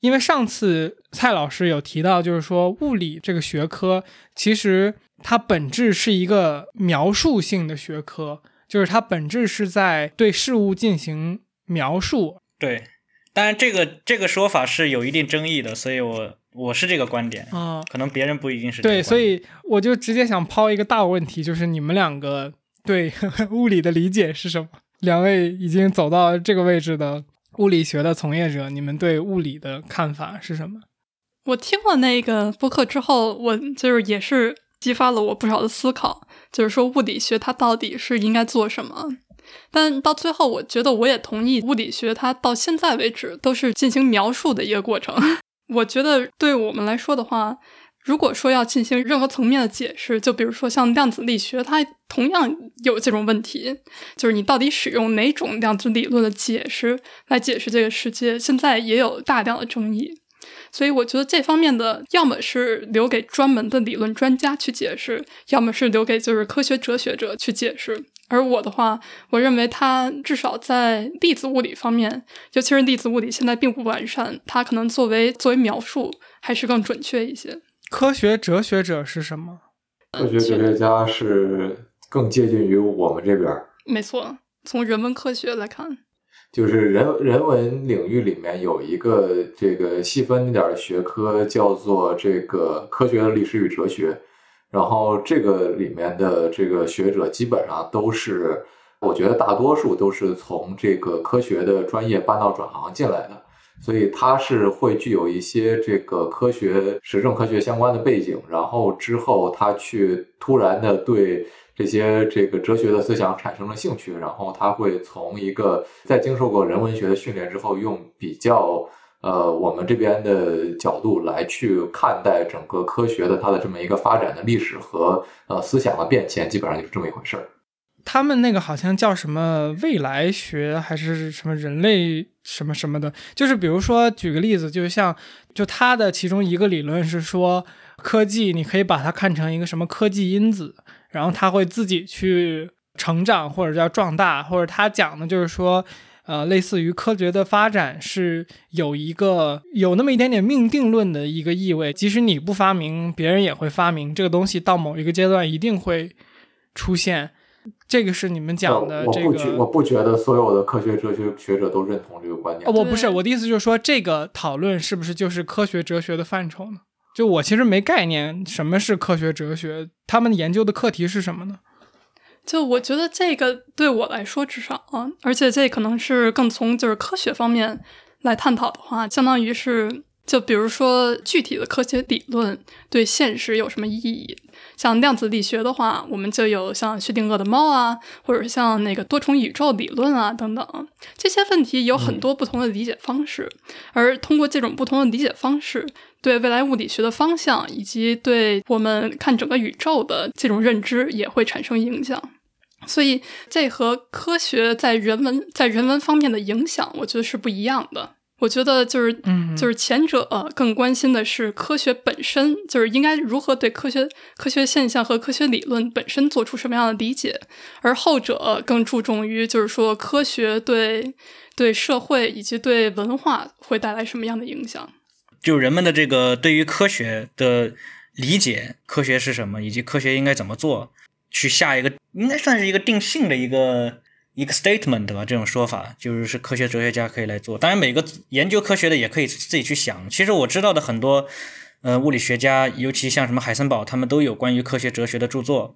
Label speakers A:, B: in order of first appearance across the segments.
A: 因为上次蔡老师有提到，就是说物理这个学科其实它本质是一个描述性的学科，就是它本质是在对事物进行描述。
B: 对，当然这个这个说法是有一定争议的，所以我我是这个观点
A: 啊，
B: 可能别人不一定是这
A: 对，所以我就直接想抛一个大问题，就是你们两个对 物理的理解是什么？两位已经走到这个位置的。物理学的从业者，你们对物理的看法是什么？
C: 我听了那个播客之后，我就是也是激发了我不少的思考，就是说物理学它到底是应该做什么？但到最后，我觉得我也同意，物理学它到现在为止都是进行描述的一个过程。我觉得对我们来说的话。如果说要进行任何层面的解释，就比如说像量子力学，它同样有这种问题，就是你到底使用哪种量子理论的解释来解释这个世界，现在也有大量的争议。所以我觉得这方面的，要么是留给专门的理论专家去解释，要么是留给就是科学哲学者去解释。而我的话，我认为它至少在粒子物理方面，尤其是粒子物理现在并不完善，它可能作为作为描述还是更准确一些。
A: 科学哲学者是什么？
D: 科学哲学家是更接近于我们这边。
C: 没错，从人文科学来看，
D: 就是人人文领域里面有一个这个细分一点的学科，叫做这个科学历史与哲学。然后这个里面的这个学者基本上都是，我觉得大多数都是从这个科学的专业搬到转行进来的。所以他是会具有一些这个科学、实证科学相关的背景，然后之后他去突然的对这些这个哲学的思想产生了兴趣，然后他会从一个在经受过人文学的训练之后，用比较呃我们这边的角度来去看待整个科学的它的这么一个发展的历史和呃思想的变迁，基本上就是这么一回事儿。
A: 他们那个好像叫什么未来学还是什么人类什么什么的，就是比如说举个例子，就像就他的其中一个理论是说，科技你可以把它看成一个什么科技因子，然后它会自己去成长或者叫壮大，或者他讲的就是说，呃，类似于科学的发展是有一个有那么一点点命定论的一个意味，即使你不发明，别人也会发明这个东西，到某一个阶段一定会出现。这个是你们讲的这个，
D: 我不觉我不觉得所有的科学哲学学者都认同这个观点。
A: 哦，我不是我的意思，就是说这个讨论是不是就是科学哲学的范畴呢？就我其实没概念什么是科学哲学，他们研究的课题是什么呢？
C: 就我觉得这个对我来说至少啊，而且这可能是更从就是科学方面来探讨的话，相当于是就比如说具体的科学理论对现实有什么意义。像量子力学的话，我们就有像薛定谔的猫啊，或者像那个多重宇宙理论啊等等，这些问题有很多不同的理解方式。而通过这种不同的理解方式，对未来物理学的方向以及对我们看整个宇宙的这种认知也会产生影响。所以，这和科学在人文在人文方面的影响，我觉得是不一样的。我觉得就是，
A: 嗯，
C: 就是前者更关心的是科学本身，就是应该如何对科学、科学现象和科学理论本身做出什么样的理解，而后者更注重于就是说科学对对社会以及对文化会带来什么样的影响。
B: 就人们的这个对于科学的理解，科学是什么，以及科学应该怎么做，去下一个应该算是一个定性的一个。一个 statement 吧，这种说法就是是科学哲学家可以来做。当然，每个研究科学的也可以自己去想。其实我知道的很多，呃，物理学家，尤其像什么海森堡，他们都有关于科学哲学的著作。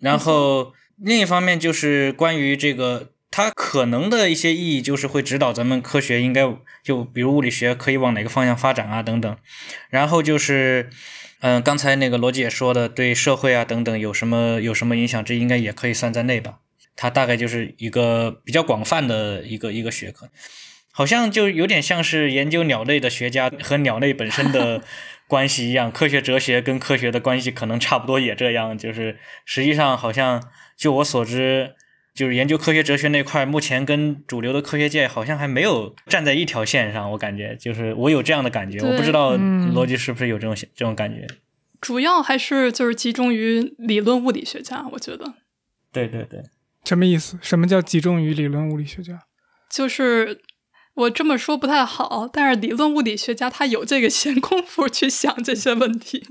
B: 然后另一方面就是关于这个，它可能的一些意义，就是会指导咱们科学应该就比如物理学可以往哪个方向发展啊等等。然后就是，嗯，刚才那个罗姐说的，对社会啊等等有什么有什么影响，这应该也可以算在内吧。它大概就是一个比较广泛的一个一个学科，好像就有点像是研究鸟类的学家和鸟类本身的 关系一样。科学哲学跟科学的关系可能差不多，也这样。就是实际上，好像就我所知，就是研究科学哲学那块，目前跟主流的科学界好像还没有站在一条线上。我感觉，就是我有这样的感觉，我不知道逻辑是不是有这种这种感觉。
C: 主要还是就是集中于理论物理学家，我觉得。
B: 对对对。
A: 什么意思？什么叫集中于理论物理学家？
C: 就是，我这么说不太好，但是理论物理学家他有这个闲工夫去想这些问题。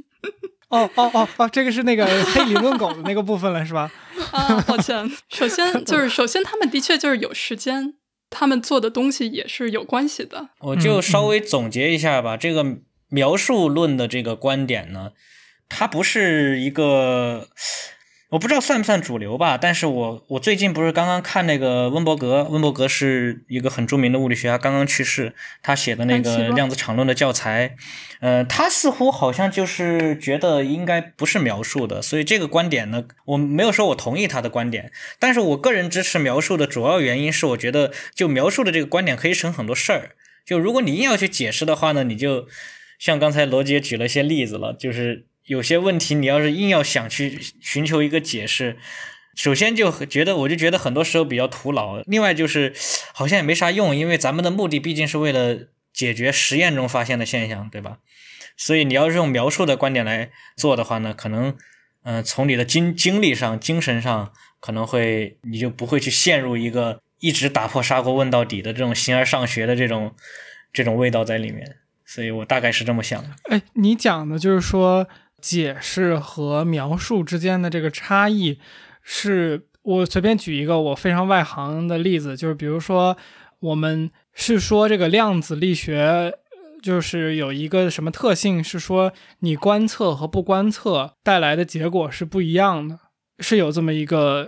A: 哦哦哦哦，这个是那个 黑理论狗的那个部分了，是吧？
C: 啊，抱歉。首先 就是，首先他们的确就是有时间，他们做的东西也是有关系的。
B: 我就稍微总结一下吧，这个描述论的这个观点呢，它不是一个。我不知道算不算主流吧，但是我我最近不是刚刚看那个温伯格，温伯格是一个很著名的物理学家，刚刚去世，他写的那个量子场论的教材，呃，他似乎好像就是觉得应该不是描述的，所以这个观点呢，我没有说我同意他的观点，但是我个人支持描述的主要原因是，我觉得就描述的这个观点可以省很多事儿，就如果你硬要去解释的话呢，你就像刚才罗杰举了一些例子了，就是。有些问题，你要是硬要想去寻求一个解释，首先就觉得，我就觉得很多时候比较徒劳。另外就是，好像也没啥用，因为咱们的目的毕竟是为了解决实验中发现的现象，对吧？所以你要是用描述的观点来做的话呢，可能，嗯，从你的精精力上、精神上，可能会你就不会去陷入一个一直打破砂锅问到底的这种形而上学的这种这种味道在里面。所以我大概是这么想的。
A: 哎，你讲的就是说。解释和描述之间的这个差异，是我随便举一个我非常外行的例子，就是比如说，我们是说这个量子力学，就是有一个什么特性，是说你观测和不观测带来的结果是不一样的，是有这么一个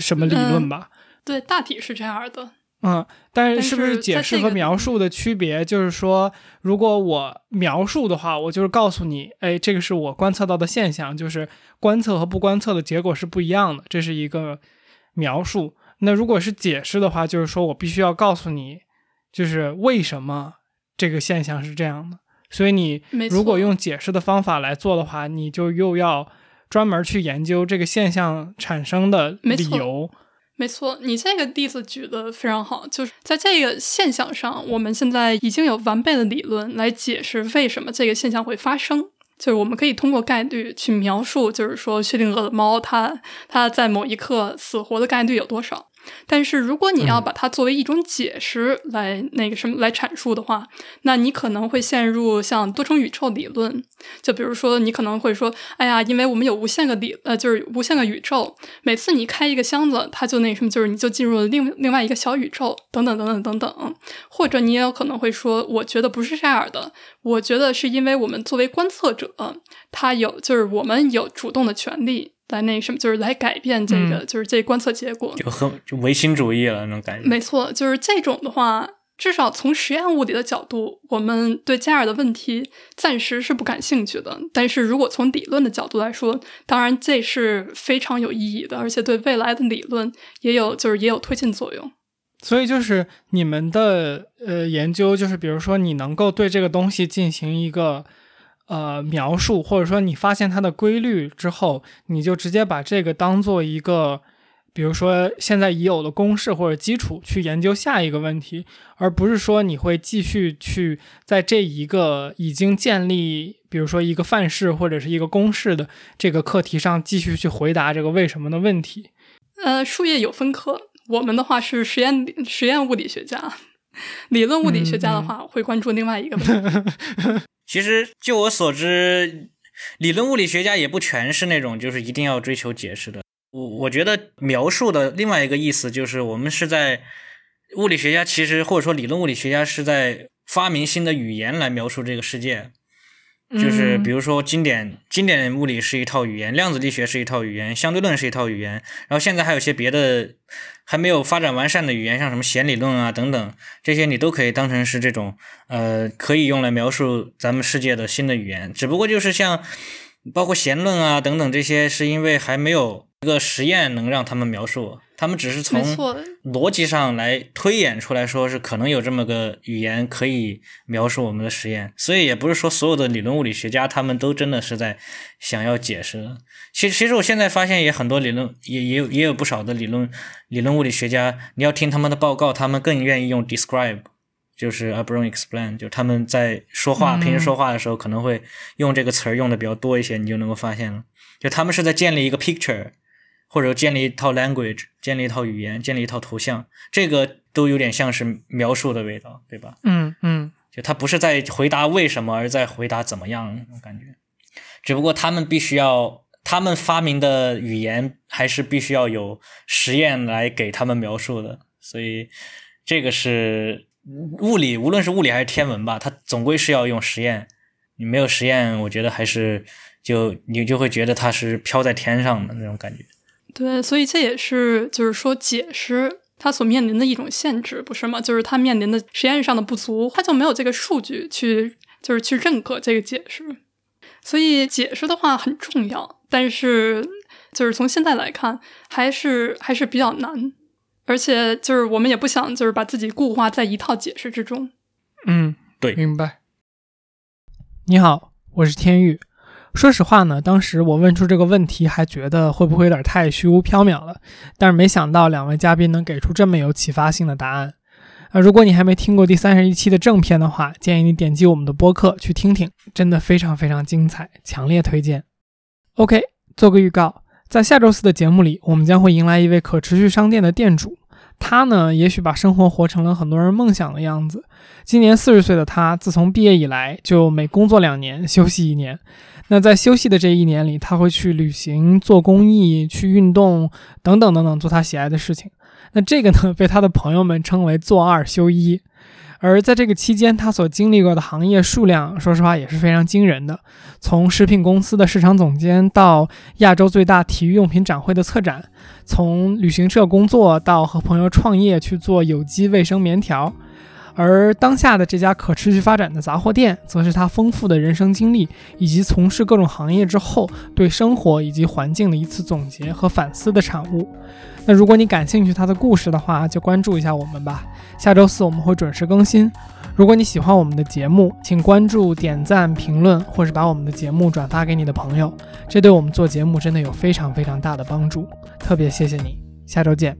A: 什么理论吧？
C: 对，大体是这样的。
A: 嗯，但是是不是解释和描述的区别？就是说，如果我描述的话，我就是告诉你，哎，这个是我观测到的现象，就是观测和不观测的结果是不一样的，这是一个描述。那如果是解释的话，就是说我必须要告诉你，就是为什么这个现象是这样的。所以你如果用解释的方法来做的话，你就又要专门去研究这个现象产生的理由。
C: 没错，你这个例子举的非常好，就是在这个现象上，我们现在已经有完备的理论来解释为什么这个现象会发生。就是我们可以通过概率去描述，就是说薛定谔的猫，它它在某一刻死活的概率有多少。但是，如果你要把它作为一种解释来那个什么来阐述的话，那你可能会陷入像多重宇宙理论。就比如说，你可能会说：“哎呀，因为我们有无限个理，呃，就是无限个宇宙，每次你开一个箱子，它就那什么，就是你就进入了另另外一个小宇宙，等等等等等等。”或者你也有可能会说：“我觉得不是这样的，我觉得是因为我们作为观测者，他有就是我们有主动的权利。”来那什么，就是来改变这个，就是这观测结果，
B: 就很就唯心主义了那种感觉。
C: 没错，就是这种的话，至少从实验物理的角度，我们对加尔的问题暂时是不感兴趣的。但是如果从理论的角度来说，当然这是非常有意义的，而且对未来的理论也有就是也有推进作用。
A: 所以就是你们的呃研究，就是比如说你能够对这个东西进行一个。呃，描述或者说你发现它的规律之后，你就直接把这个当做一个，比如说现在已有的公式或者基础去研究下一个问题，而不是说你会继续去在这一个已经建立，比如说一个范式或者是一个公式的这个课题上继续去回答这个为什么的问题。
C: 呃，术业有分科，我们的话是实验实验物理学家，理论物理学家的话会关注另外一个问题。
B: 其实，就我所知，理论物理学家也不全是那种就是一定要追求解释的。我我觉得描述的另外一个意思就是，我们是在物理学家其实或者说理论物理学家是在发明新的语言来描述这个世界。就是比如说，经典经典物理是一套语言，量子力学是一套语言，相对论是一套语言，然后现在还有些别的还没有发展完善的语言，像什么弦理论啊等等，这些你都可以当成是这种呃可以用来描述咱们世界的新的语言。只不过就是像包括弦论啊等等这些，是因为还没有一个实验能让他们描述。他们只是从逻辑上来推演出来说是可能有这么个语言可以描述我们的实验，所以也不是说所有的理论物理学家他们都真的是在想要解释。其实，其实我现在发现也很多理论也也有也有不少的理论理论物理学家，你要听他们的报告，他们更愿意用 describe，就是而不用 explain，就他们在说话平时说话的时候可能会用这个词儿用的比较多一些，你就能够发现了，就他们是在建立一个 picture。或者建立一套 language，建立一套语言，建立一套图像。这个都有点像是描述的味道，对吧？
A: 嗯嗯
B: 就他不是在回答为什么，而在回答怎么样那种感觉。只不过他们必须要，他们发明的语言还是必须要有实验来给他们描述的，所以这个是物理，无论是物理还是天文吧，它总归是要用实验。你没有实验，我觉得还是就你就会觉得它是飘在天上的那种感觉。
C: 对，所以这也是就是说解释它所面临的一种限制，不是吗？就是它面临的实验上的不足，它就没有这个数据去就是去认可这个解释。所以解释的话很重要，但是就是从现在来看，还是还是比较难，而且就是我们也不想就是把自己固化在一套解释之中。
A: 嗯，
B: 对
A: 明白。你好，我是天宇。说实话呢，当时我问出这个问题，还觉得会不会有点太虚无缥缈了，但是没想到两位嘉宾能给出这么有启发性的答案。啊，如果你还没听过第三十一期的正片的话，建议你点击我们的播客去听听，真的非常非常精彩，强烈推荐。OK，做个预告，在下周四的节目里，我们将会迎来一位可持续商店的店主，他呢，也许把生活活成了很多人梦想的样子。今年四十岁的他，自从毕业以来，就每工作两年休息一年。那在休息的这一年里，他会去旅行、做公益、去运动等等等等，做他喜爱的事情。那这个呢，被他的朋友们称为“做二休一”。而在这个期间，他所经历过的行业数量，说实话也是非常惊人的。从食品公司的市场总监，到亚洲最大体育用品展会的策展，从旅行社工作到和朋友创业去做有机卫生棉条。而当下的这家可持续发展的杂货店，则是他丰富的人生经历以及从事各种行业之后对生活以及环境的一次总结和反思的产物。那如果你感兴趣他的故事的话，就关注一下我们吧。下周四我们会准时更新。如果你喜欢我们的节目，请关注、点赞、评论，或是把我们的节目转发给你的朋友，这对我们做节目真的有非常非常大的帮助。特别谢谢你，下周见。